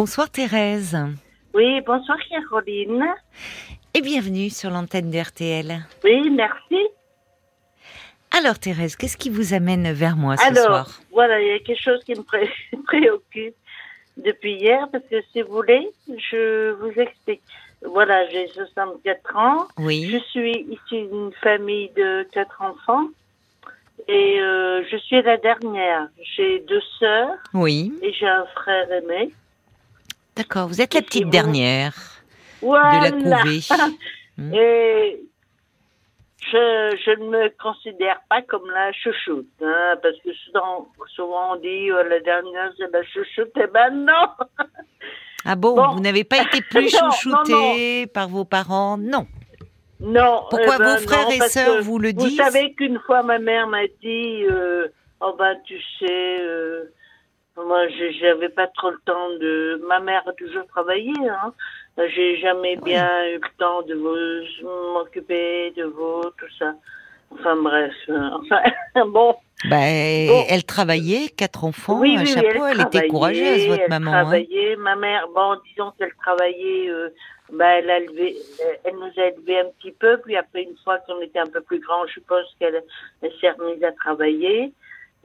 Bonsoir Thérèse. Oui, bonsoir Caroline. Et bienvenue sur l'antenne de RTL. Oui, merci. Alors Thérèse, qu'est-ce qui vous amène vers moi ce Alors, soir? voilà, il y a quelque chose qui me pré- préoccupe depuis hier, parce que si vous voulez, je vous explique. Voilà, j'ai 64 ans. Je Oui. suis issue d'une famille de quatre enfants. Et euh, je suis la dernière. J'ai deux sœurs Oui. et j'ai un frère aîné. D'accord. Vous êtes la Et petite vous dernière Voilà. de la couvée. Hmm. Et je, je ne me considère pas comme la chouchoute, hein, parce que souvent, souvent on dit oh, la dernière c'est la chouchoute, et ben non Ah bon, Bon. vous n'avez pas été plus chouchoutée par vos parents Non. Non. Pourquoi eh ben vos frères non, et sœurs vous le Vous disent savez qu'une fois ma mère m'a dit euh, Oh ben tu sais, euh, moi j'avais pas trop le temps de. Ma mère a toujours travaillé, hein. J'ai jamais bien eu le temps de vous m'occuper de vous, tout ça. Enfin bref, euh, enfin bon. Ben, Bon. elle travaillait, quatre enfants, oui, un oui, chapeau, elle, était courageuse, votre elle maman. hein. travaillait. Ma mère, bon, disons qu'elle travaillait, euh, bah, elle, a élevé, elle nous a élevés un petit peu, puis après, une fois qu'on était un peu plus grand, je suppose qu'elle elle s'est remise à travailler.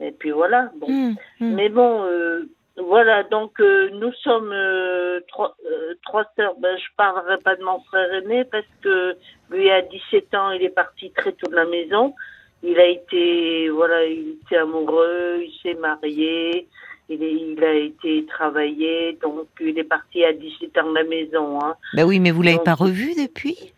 Et puis voilà, bon. Hum, hum. Mais bon, euh, voilà, donc euh, nous sommes euh, trois, trois sœurs. Ben, je parlerai pas de mon frère aîné parce que lui, à 17 ans, il est parti très tôt de la maison. Il a été, voilà, il était amoureux, il s'est marié, il, est, il a été travaillé, donc il est parti à 17 ans de la maison. Hein. Ben oui, mais vous l'avez Donc- pas revu depuis?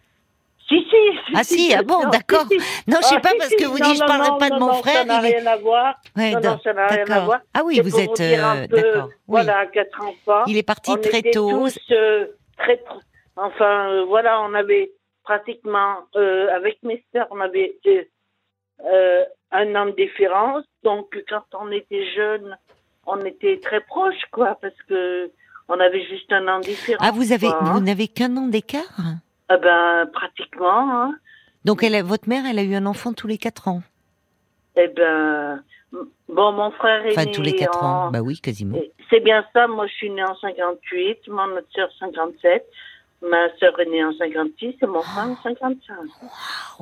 Si, si, si. Ah si, ah bon, d'accord. si. Non, je sais Ah, pas parce que vous dites je non, parlerai non, pas de mon non, frère. Ça n'a est- rien à voir. Ouais, non, non, ça n'a rien à voir. Ah oui, vous êtes euh, d'accord. Voilà, quatre enfants. Il est parti on très était tôt. tous euh, très, enfin, euh, voilà, on avait pratiquement, euh, avec mes sœurs, on avait euh, un an de différence. Donc, quand on était jeunes, on était très proches, quoi, parce que on avait juste un an de différence. Ah, vous avez, quoi, hein. vous n'avez qu'un an d'écart? Ah ben, pratiquement, hein. Donc elle, a- votre mère, elle a eu un enfant tous les quatre ans. Eh ben, bon, mon frère est Enfin, né tous les quatre en... ans. Bah oui, quasiment. Et C'est bien ça, moi je suis née en 58, mon autre sœur 57, ma sœur est née en 56 et mon frère en 55.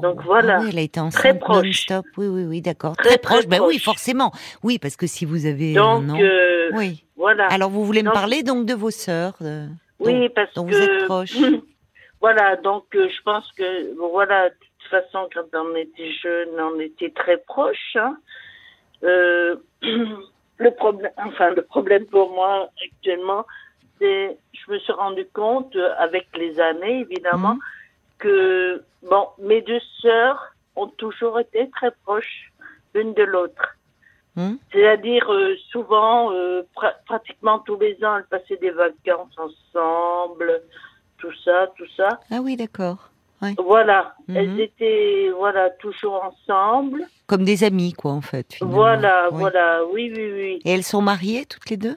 Donc voilà. Ah oui, elle a été Très enceinte proche. non-stop. Oui, oui, oui, d'accord. Très, Très, très proche. Ben oui, proche. forcément. Oui, parce que si vous avez Donc, un an. euh, Oui. voilà. Alors vous voulez me Donc- parler donc de vos sœurs de- oui, dont- parce dont que... vous êtes proches. voilà, donc euh, je pense que, voilà, de toute façon, quand on était jeunes, on était très proches. hein. Euh, le problème, enfin, le problème pour moi actuellement, c'est, je me suis rendu compte, euh, avec les années, évidemment, Mhm. que, bon, mes deux sœurs ont toujours été très proches l'une de l'autre. Hmm C'est-à-dire, euh, souvent, pra- pratiquement tous les ans, elles passaient des vacances ensemble, tout ça, tout ça. Ah oui, d'accord. Voilà, Mhm. elles étaient, voilà, toujours ensemble. Comme des amies, quoi, en fait. finalement. Voilà, Oui. voilà, oui, oui, oui. Et elles sont mariées toutes les deux?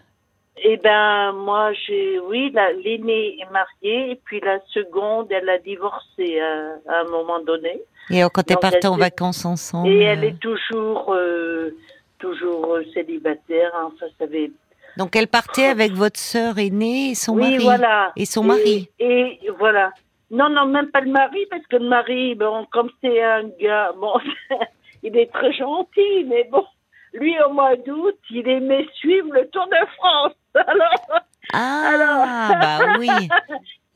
Eh ben, moi, j'ai, oui, la- l'aînée est mariée, et puis la seconde, elle a divorcé à, à un moment donné. Et alors, quand elles elles en vacances ensemble Et elle euh, est toujours, euh, toujours euh, célibataire. hein, Enfin, ça avait Donc elle partait avec votre sœur aînée et son oui, mari. voilà. Et son mari. Et, et voilà. Non, non, même pas le mari, parce que le mari, bon, comme c'est un gars, bon, il est très gentil, mais bon, lui, au mois d'août, il aimait suivre le Tour de France. Alors, Ah, bah oui.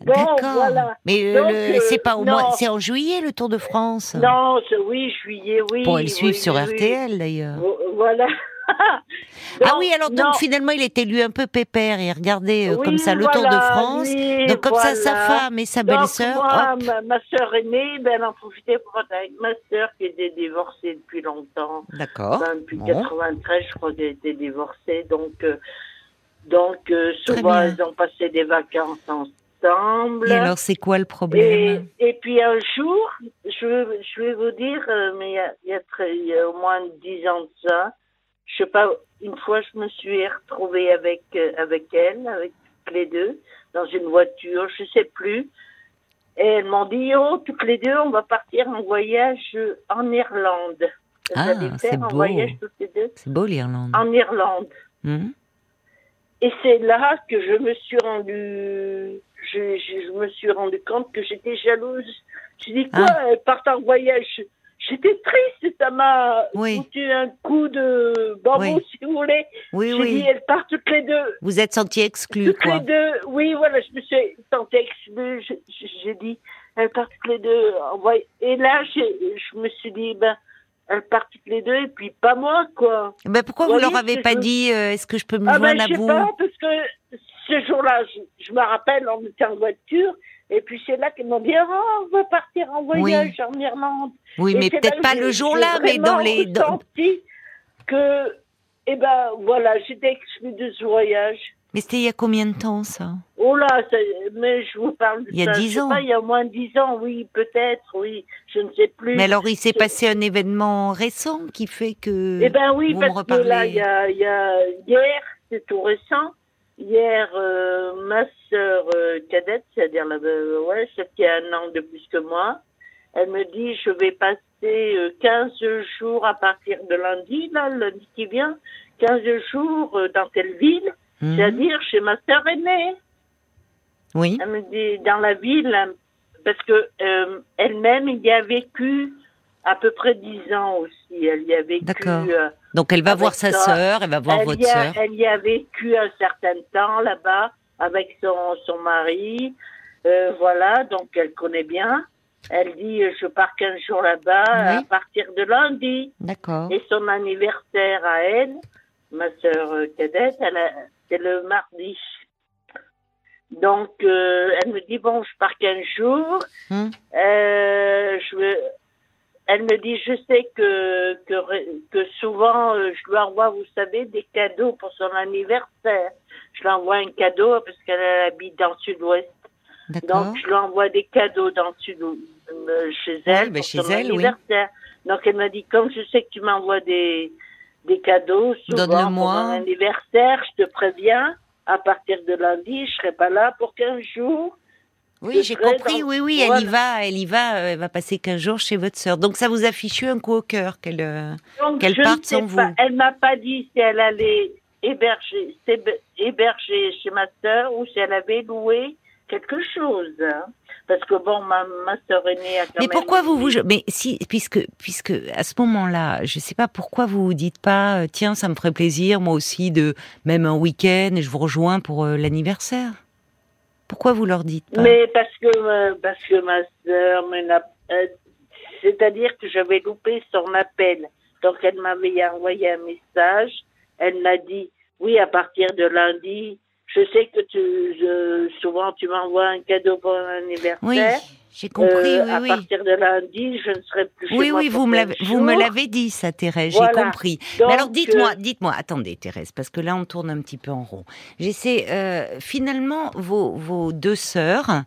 D'accord. voilà. Mais le- euh, c'est pas au non. mois, c'est en juillet le Tour de France. non, oui, juillet, oui. Pour le suivre oui, sur oui, RTL d'ailleurs. oui. Ah oui, alors donc non. finalement il était lui un peu pépère, il regardait euh, Oui, comme ça le Tour de France. donc comme ça sa femme et sa belle-sœur, ma, ma sœur aînée, ben, elle en profitait pour être avec ma sœur qui était divorcée depuis longtemps. D'accord. Enfin, depuis Bon. 93, je crois qu'elle était divorcée. Donc, euh, donc euh, souvent, elles ont passé des vacances ensemble. Et alors c'est quoi le problème? Et, et puis un jour, je, vais- je vais vous dire, euh, mais il y a, il y, a très- il y a au moins dix ans de ça, je sais pas, une fois je me suis retrouvée avec, euh, avec elle, avec les deux, dans une voiture, je sais plus. Et elles m'ont dit, oh, toutes les deux, on va partir en voyage en Irlande. Ah, c'est beau. voyage toutes les deux C'est beau l'Irlande. en Irlande. Hmm et c'est là que je me suis rendu, je, je, je me suis rendu compte que j'étais jalouse. Je dis quoi, Ah. elle part en voyage. J'étais triste, ça m'a Oui. foutu un coup de bambou, Oui. si vous voulez. Oui, J'ai oui. dit, elles partent toutes les deux. Vous êtes senti exclu, Toutes quoi. les deux, oui, voilà, je me suis sentie exclue. Je- je- J'ai dit, elles partent toutes les deux. Et là, je me suis dit, ben, elles partent toutes les deux, et puis pas moi, quoi. Ben, pourquoi vous Voyez leur avez pas je- dit euh, est-ce que je peux me Ah ben, joindre je à sais vous pas, parce que ce jour-là, je, je me rappelle, on était en voiture, et puis c'est là qu'ils m'ont dit, oh, on va partir en voyage en Irlande. Oui, Et mais peut-être pas le jour-là, mais dans les. ressenti que, eh ben, voilà, j'étais exclue de ce voyage. Mais c'était il y a combien de temps, ça? Oh là, ça- mais je vous parle de Il y a ça, 10 je sais ans. Pas, il y a au moins dix ans, oui, peut-être, oui, je ne sais plus. Mais alors, il s'est passé un événement récent qui fait que. Eh ben oui, vous parce que là, il y a, y a hier, c'est tout récent. Hier, euh, ma sœur euh, cadette, c'est-à-dire la, euh, ouais, celle qui a un an de plus que moi, elle me dit, je vais passer euh, 15 jours à partir de lundi, là, lundi qui vient, 15 jours dans telle ville, Mhm. c'est-à-dire chez ma sœur aînée. Oui. Elle me dit dans la ville, hein, parce que euh, elle-même il y a vécu à peu près dix ans aussi. Elle y a vécu. Donc, elle va voir sa sœur, elle va voir elle, votre sœur. elle y a vécu un certain temps là-bas avec son, son mari. Euh, voilà, donc elle connaît bien. Elle dit euh, je pars 15 jours là-bas Oui. à partir de lundi. D'accord. Et son anniversaire à elle, ma sœur euh, cadette, c'est le mardi. Donc, euh, elle me dit, bon, je pars 15 jours. Hmm. Euh, je Elle me dit, je sais que, que, souvent, euh, je lui envoie, vous savez, des cadeaux pour son anniversaire. Je lui envoie un cadeau parce qu'elle habite dans le sud-ouest. Donc, je lui envoie des cadeaux dans le sud, euh, chez elle, ben, pour chez son elle, oui. Donc, elle m'a dit, comme je sais que tu m'envoies des, des cadeaux souvent pour mon anniversaire, je te préviens, à partir de lundi, je serai pas là pour 15 jours. Oui, j'ai compris. dans- Oui, oui, elle y va, elle y va, euh, elle va passer 15 jours chez votre sœur. Donc, ça vous a fichu un coup au cœur qu'elle. euh, Qu'elle parte ne sans vous? Elle m'a pas dit si elle allait héberger, héberger chez ma sœur ou si elle avait loué quelque chose. hein. Parce que bon, ma, ma sœur aînée a quand Mais même pourquoi vous vous mais si puisque puisque à ce moment-là, je sais pas pourquoi vous vous dites pas euh, tiens ça me ferait plaisir moi aussi de même un week-end et je vous rejoins pour euh, l'anniversaire? Pourquoi vous leur dites pas? Mais parce que parce que ma sœur euh, c'est-à-dire que j'avais loupé son appel. Donc elle m'avait envoyé un message. Elle m'a dit oui à partir de lundi. Je sais que tu je- souvent tu m'envoies un cadeau pour un anniversaire. Oui, j'ai compris. Euh, oui, à oui. partir de lundi, je ne serai plus chez Oui, moi oui, vous me 15 l'avez, vous me l'avez dit, ça, Thérèse, j'ai Voilà. compris. Donc, Mais alors, dites-moi, euh, dites-moi, attendez, Thérèse, parce que là, on tourne un petit peu en rond. J'essaie, euh, finalement, vos, vos deux sœurs,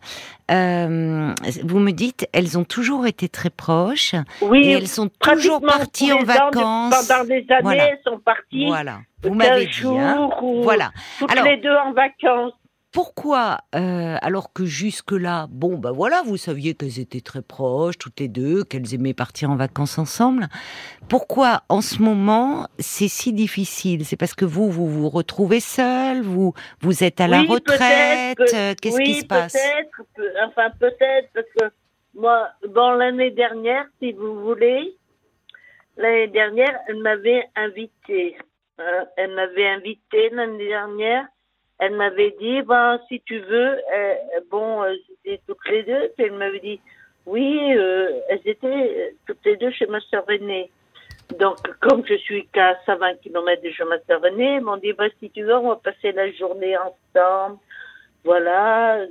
euh, vous me dites, elles ont toujours été très proches, oui, et elles sont toujours parties en vacances. Pendant des années, Voilà. elles sont parties. Voilà, vous 15 m'avez dit, hein. ou Voilà. toutes Alors- les deux en vacances. Pourquoi, euh, alors que jusque-là, bon, ben voilà, vous saviez qu'elles étaient très proches, toutes les deux, qu'elles aimaient partir en vacances ensemble. Pourquoi, en ce moment, c'est si difficile? C'est parce que vous, vous vous retrouvez seul, vous, vous êtes à la retraite. euh, Qu'est-ce oui, qui se passe? peut-être, peu- enfin peut-être parce que moi, bon l'année dernière, si vous voulez, l'année dernière, elle m'avait invité. Euh, elle m'avait invité l'année dernière. Elle m'avait dit, ben si tu veux, euh, bon, euh, c'était toutes les deux. Puis elle m'avait dit, oui, euh, elles étaient euh, toutes les deux chez ma sœur aînée. Donc, comme je suis qu'à 120 km de chez ma sœur aînée, ils m'ont dit, bah, si tu veux, on va passer la journée ensemble. Voilà.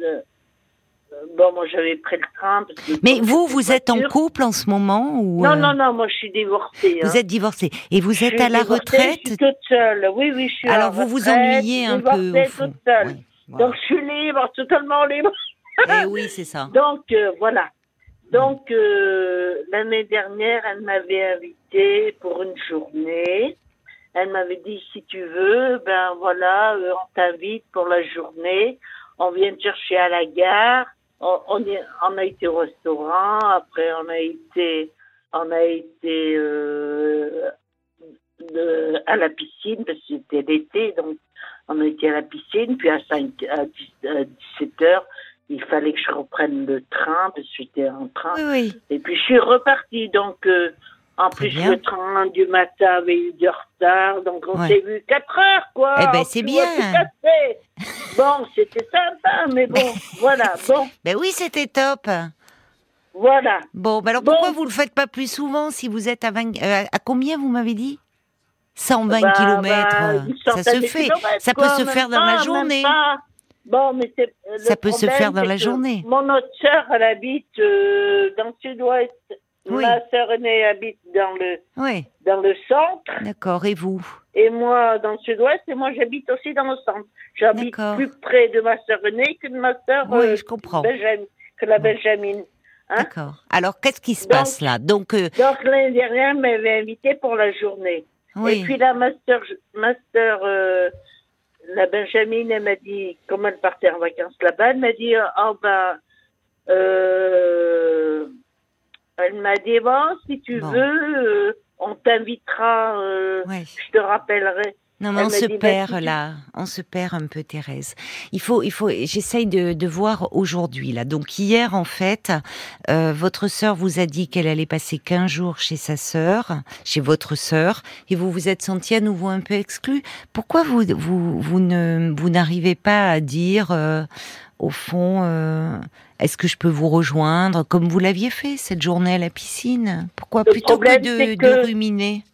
Bon, moi, j'avais pris le train. Parce que Mais vous, vous êtes en couple en ce moment ou Non, euh, non, non, moi, je suis divorcée. Vous hein. êtes divorcé et vous Je êtes à la divorcée, retraite. Je suis toute seule. Oui, oui, je suis Alors en vous vous retraite, ennuyez un peu au divorcée, fond. toute seule. Oui, voilà. Donc, je suis libre, totalement libre. Eh oui, c'est ça. Donc, euh, voilà. Donc, euh, l'année dernière, elle m'avait invitée pour une journée. Elle m'avait dit, si tu veux, ben voilà, euh, on t'invite pour la journée. On vient te chercher à la gare. On, on, est- on a été au restaurant. Après, on a été, on a été euh, de- à la piscine parce que c'était l'été. Donc, on était à la piscine, puis à, 5, à 17 heures, il fallait que je reprenne le train, parce que j'étais en train. Oui, oui. Et puis je suis repartie, donc euh, en Très plus bien. le train du matin avait eu du retard, donc on Ouais. s'est vu 4 heures, quoi. Eh ben, En c'est bien. Bon, c'était sympa, mais bon, voilà, bon, Ben oui, c'était top. voilà. Bon, ben alors Bon. pourquoi vous le faites pas plus souvent si vous êtes à 20, euh, à combien vous m'avez dit? 120 Bah, kilomètres, bah, euh, une ça se fait. Ça peut se faire dans la journée. Bon, mais Ça peut se faire dans la journée. Mon autre sœur, elle habite euh, dans le sud-ouest. Oui. Ma sœur aînée habite dans le Oui, dans le centre d'accord. Et vous? Et moi dans le sud-ouest et moi j'habite aussi dans le centre. J'habite plus près de ma sœur aînée que de ma sœur Oui, euh, je comprends. Benjamin- que la. Benjamine. Hein D'accord. Alors, qu'est-ce qui se Donc- passe là? Donc, euh, Donc l'année dernière, elle m'avait invitée pour la journée. oui. Et puis là, ma sœur, ma sœur euh, la Benjamine, elle m'a dit, comme elle partait en vacances là-bas, elle m'a dit, oh ben, euh, elle m'a dit, bon, si tu Bon. veux, euh, on t'invitera, euh, ouais. je te rappellerai. Non, mais on se dit, perd là, on se perd un peu, Thérèse. Il faut, il faut. J'essaye de, de voir aujourd'hui là. Donc hier, en fait, euh, votre sœur vous a dit qu'elle allait passer 15 jours chez sa sœur, chez votre sœur, et vous vous êtes senti à nouveau un peu exclu. Pourquoi vous, vous, vous ne, vous n'arrivez pas à dire, euh, au fond, euh, est-ce que je peux vous rejoindre comme vous l'aviez fait cette journée à la piscine? Pourquoi Le plutôt que de, c'est de que- ruminer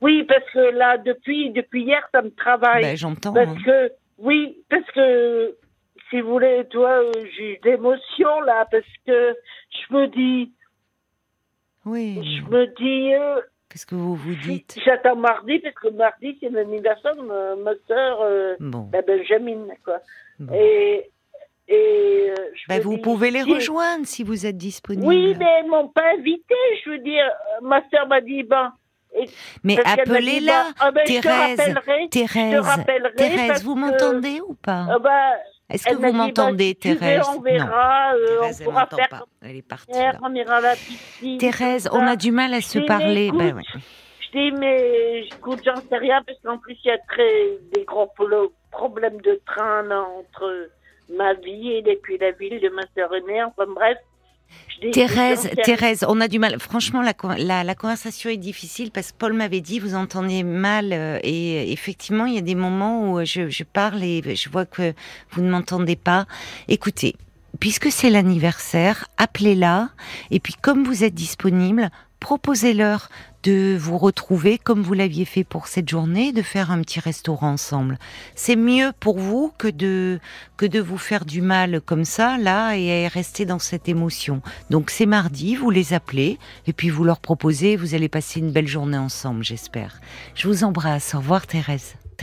Oui, parce que là, depuis, depuis hier, ça me travaille. Ben, j'entends. parce hein. que, oui, parce que, si vous voulez, toi, euh, j'ai d'émotion là, parce que je me dis, Oui. je me dis, euh, Qu'est-ce que vous vous dites? J'attends mardi, parce que mardi, c'est l'anniversaire de ma, ma soeur, euh, Bon. la Benjamine, quoi. bon. Et, et euh, je Ben, vous dis, pouvez les rejoindre si vous êtes disponible. Oui, mais elles m'ont pas invité, je veux dire. Ma soeur m'a dit, ben... et- Mais appelez-la, ben, ah ben, Thérèse. Thérèse. Thérèse, vous m'entendez ou pas Ah ben, Est-ce que vous m'entendez, veux, Thérèse on verra, euh, Thérèse, on pourra faire pas. Elle est partie. là. on ira à la piscine. Thérèse, on a du mal à se parler. Ben, ouais. Je dis, mais écoute, j'en sais rien, parce qu'en plus, il y a très, des gros problèmes de train là, entre ma ville et puis la ville de ma sœur aînée. Enfin bref. Thérèse, Thérèse, on a du mal. Franchement, la, con- la, la conversation est difficile parce que Paul m'avait dit, vous entendez mal. euh, et effectivement, il y a des moments où je, je parle et je vois que vous ne m'entendez pas. Écoutez, puisque c'est l'anniversaire, appelez-la. Et puis, comme vous êtes disponible, proposez-leur de vous retrouver comme vous l'aviez fait pour cette journée, de faire un petit restaurant ensemble. C'est mieux pour vous que de que de vous faire du mal comme ça là et rester dans cette émotion. Donc c'est mardi, vous les appelez et puis vous leur proposez, vous allez passer une belle journée ensemble, j'espère. Je vous embrasse. Au revoir Thérèse.